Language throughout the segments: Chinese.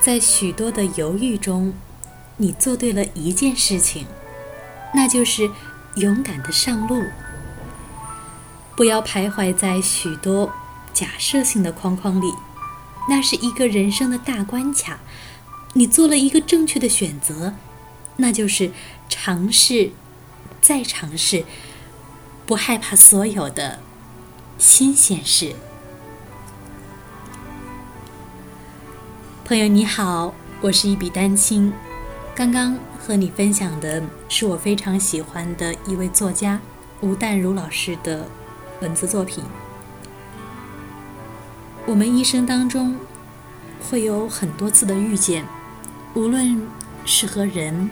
在许多的犹豫中，你做对了一件事情，那就是勇敢的上路。不要徘徊在许多假设性的框框里，那是一个人生的大关卡。你做了一个正确的选择，那就是尝试，再尝试，不害怕所有的新鲜事。朋友你好，我是一笔丹青。刚刚和你分享的是我非常喜欢的一位作家吴淡如老师的文字作品。我们一生当中会有很多次的遇见，无论是和人，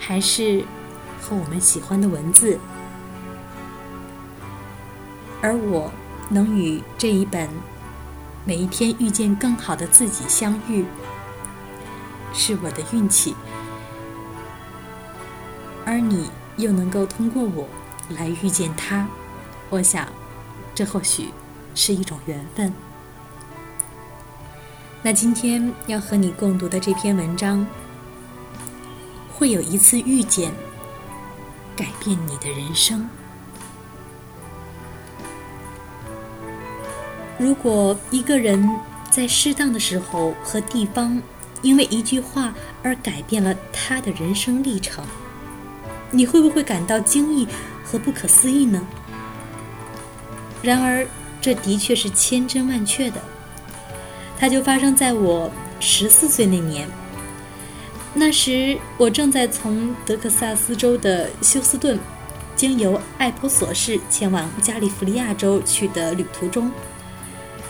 还是和我们喜欢的文字，而我能与这一本。每一天遇见更好的自己相遇，是我的运气，而你又能够通过我来遇见他，我想，这或许是一种缘分。那今天要和你共读的这篇文章，会有一次遇见，改变你的人生。如果一个人在适当的时候和地方，因为一句话而改变了他的人生历程，你会不会感到惊异和不可思议呢？然而，这的确是千真万确的。它就发生在我十四岁那年。那时，我正在从德克萨斯州的休斯顿，经由艾泼索市前往加利福尼亚州去的旅途中。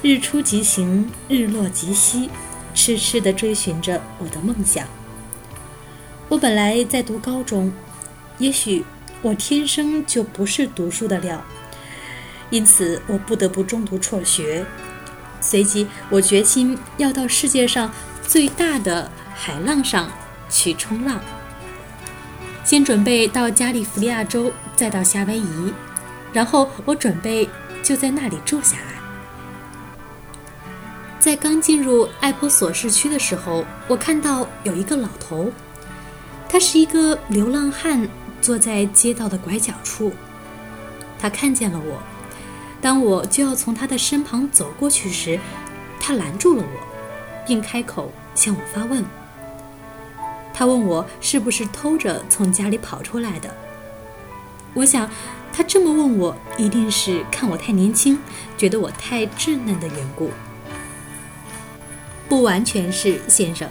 日出即行，日落即息，痴痴地追寻着我的梦想。我本来在读高中，也许我天生就不是读书的料，因此我不得不中途辍学。随即，我决心要到世界上最大的海浪上去冲浪。先准备到加利福尼亚州，再到夏威夷，然后我准备就在那里住下来。在刚进入艾泼索市区的时候，我看到有一个老头，他是一个流浪汉，坐在街道的拐角处。他看见了我，当我就要从他的身旁走过去时，他拦住了我，并开口向我发问。他问我是不是偷着从家里跑出来的。我想，他这么问我，一定是看我太年轻，觉得我太稚嫩的缘故。不完全是先生，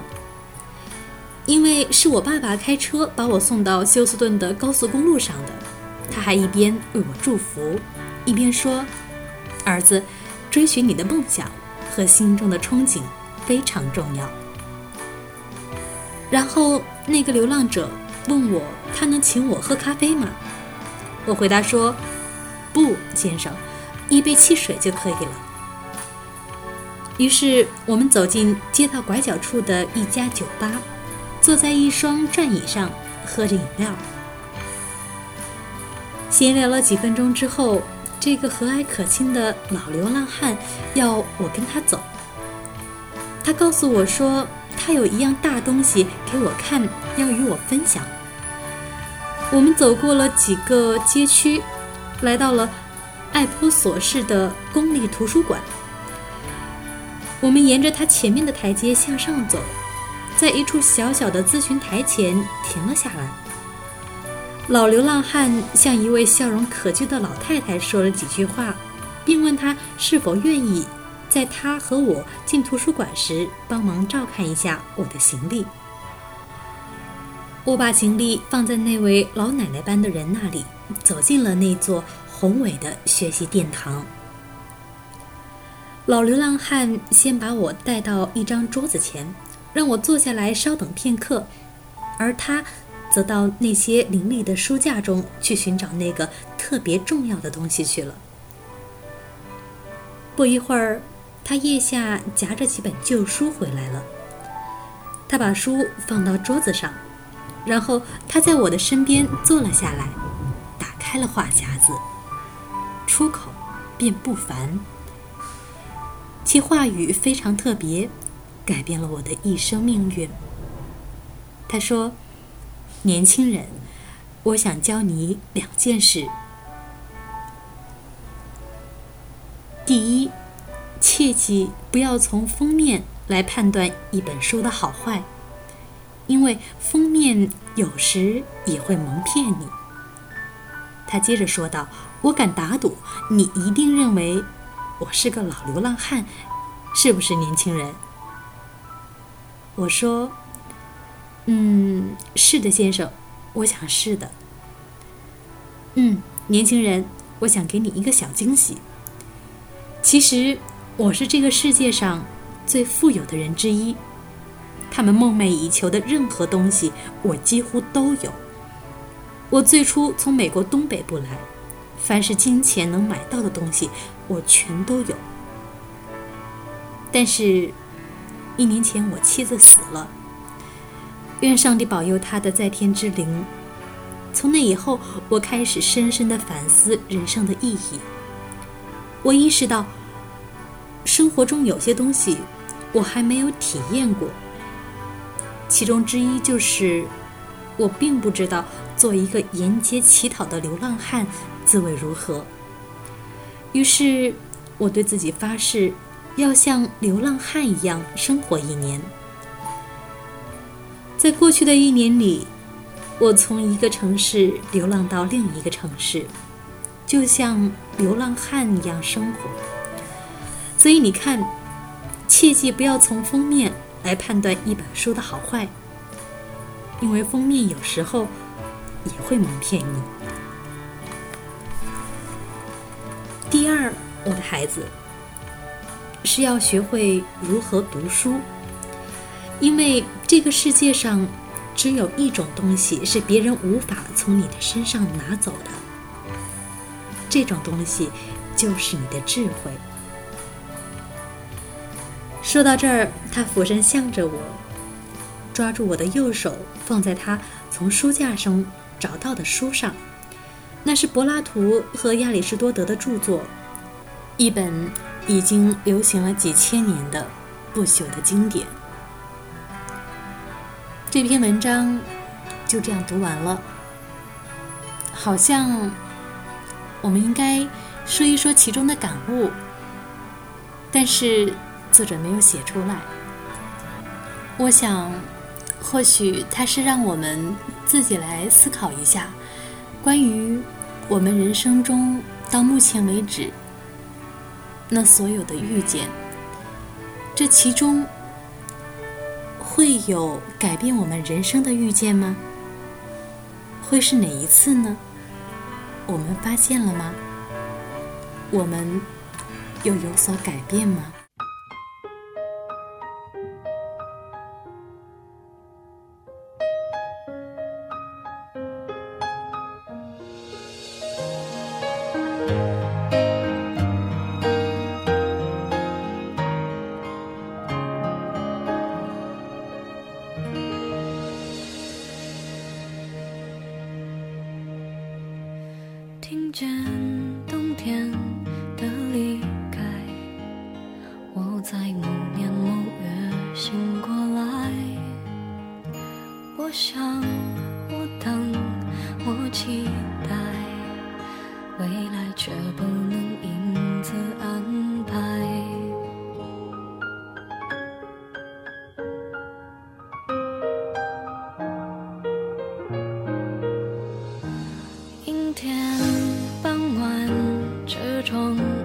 因为是我爸爸开车把我送到休斯顿的高速公路上的。他还一边为我祝福，一边说：“儿子，追寻你的梦想和心中的憧憬非常重要。”然后那个流浪者问我：“他能请我喝咖啡吗？”我回答说：“不，先生，一杯汽水就可以了。”于是我们走进街道拐角处的一家酒吧，坐在一双转椅上喝着饮料。闲聊了几分钟之后，这个和蔼可亲的老流浪汉要我跟他走。他告诉我说，他有一样大东西给我看，要与我分享。我们走过了几个街区，来到了艾泼索市的公立图书馆。我们沿着他前面的台阶向上走，在一处小小的咨询台前停了下来。老流浪汉向一位笑容可掬的老太太说了几句话，并问他是否愿意在他和我进图书馆时帮忙照看一下我的行李。我把行李放在那位老奶奶般的人那里，走进了那座宏伟的学习殿堂。老流浪汉先把我带到一张桌子前，让我坐下来稍等片刻，而他则到那些林立的书架中去寻找那个特别重要的东西去了。不一会儿，他腋下夹着几本旧书回来了。他把书放到桌子上，然后他在我的身边坐了下来，打开了话匣子，出口便不凡。其话语非常特别，改变了我的一生命运。他说：“年轻人，我想教你两件事。第一，切记不要从封面来判断一本书的好坏，因为封面有时也会蒙骗你。”他接着说道：“我敢打赌，你一定认为我是个老流浪汉，是不是，年轻人？”我说：“嗯，是的，先生，我想是的。”嗯，年轻人，我想给你一个小惊喜。其实我是这个世界上最富有的人之一，他们梦寐以求的任何东西，我几乎都有。我最初从美国东北部来，凡是金钱能买到的东西，我全都有。但是，一年前我妻子死了，愿上帝保佑她的在天之灵。从那以后，我开始深深的反思人生的意义。我意识到，生活中有些东西我还没有体验过，其中之一就是。我并不知道做一个沿街乞讨的流浪汉滋味如何。于是，我对自己发誓，要像流浪汉一样生活一年。在过去的一年里，我从一个城市流浪到另一个城市，就像流浪汉一样生活。所以你看，切记不要从封面来判断一本书的好坏。因为封面有时候也会蒙骗你。第二，我的孩子是要学会如何读书，因为这个世界上只有一种东西是别人无法从你的身上拿走的，这种东西就是你的智慧。说到这儿，他俯身向着我。抓住我的右手，放在他从书架上找到的书上，那是柏拉图和亚里士多德的著作，一本已经流行了几千年的不朽的经典。这篇文章就这样读完了，好像我们应该说一说其中的感悟，但是作者没有写出来。我想。或许他是让我们自己来思考一下，关于我们人生中到目前为止那所有的遇见，这其中会有改变我们人生的遇见吗？会是哪一次呢？我们发现了吗？我们又有所改变吗？想，我等，我期待，未来却不能因此安排。谁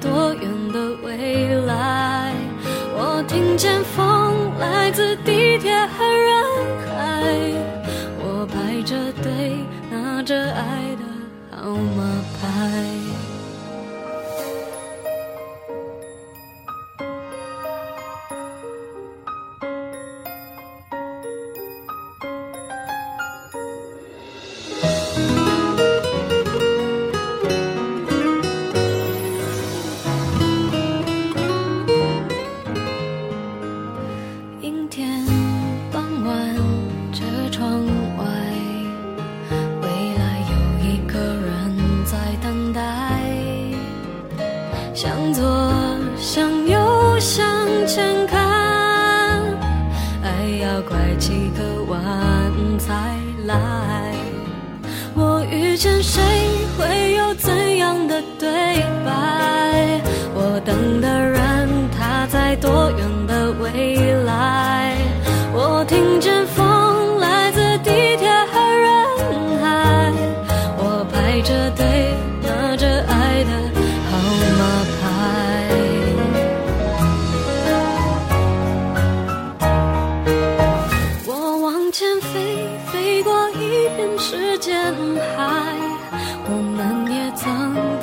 多远的未来？我听见风来自地铁和人海，我排着队拿着爱的的人他在多远的未来。我听见风来自地铁和人海，我排着队拿着爱的号码牌。我往前飞，飞过一片时间海。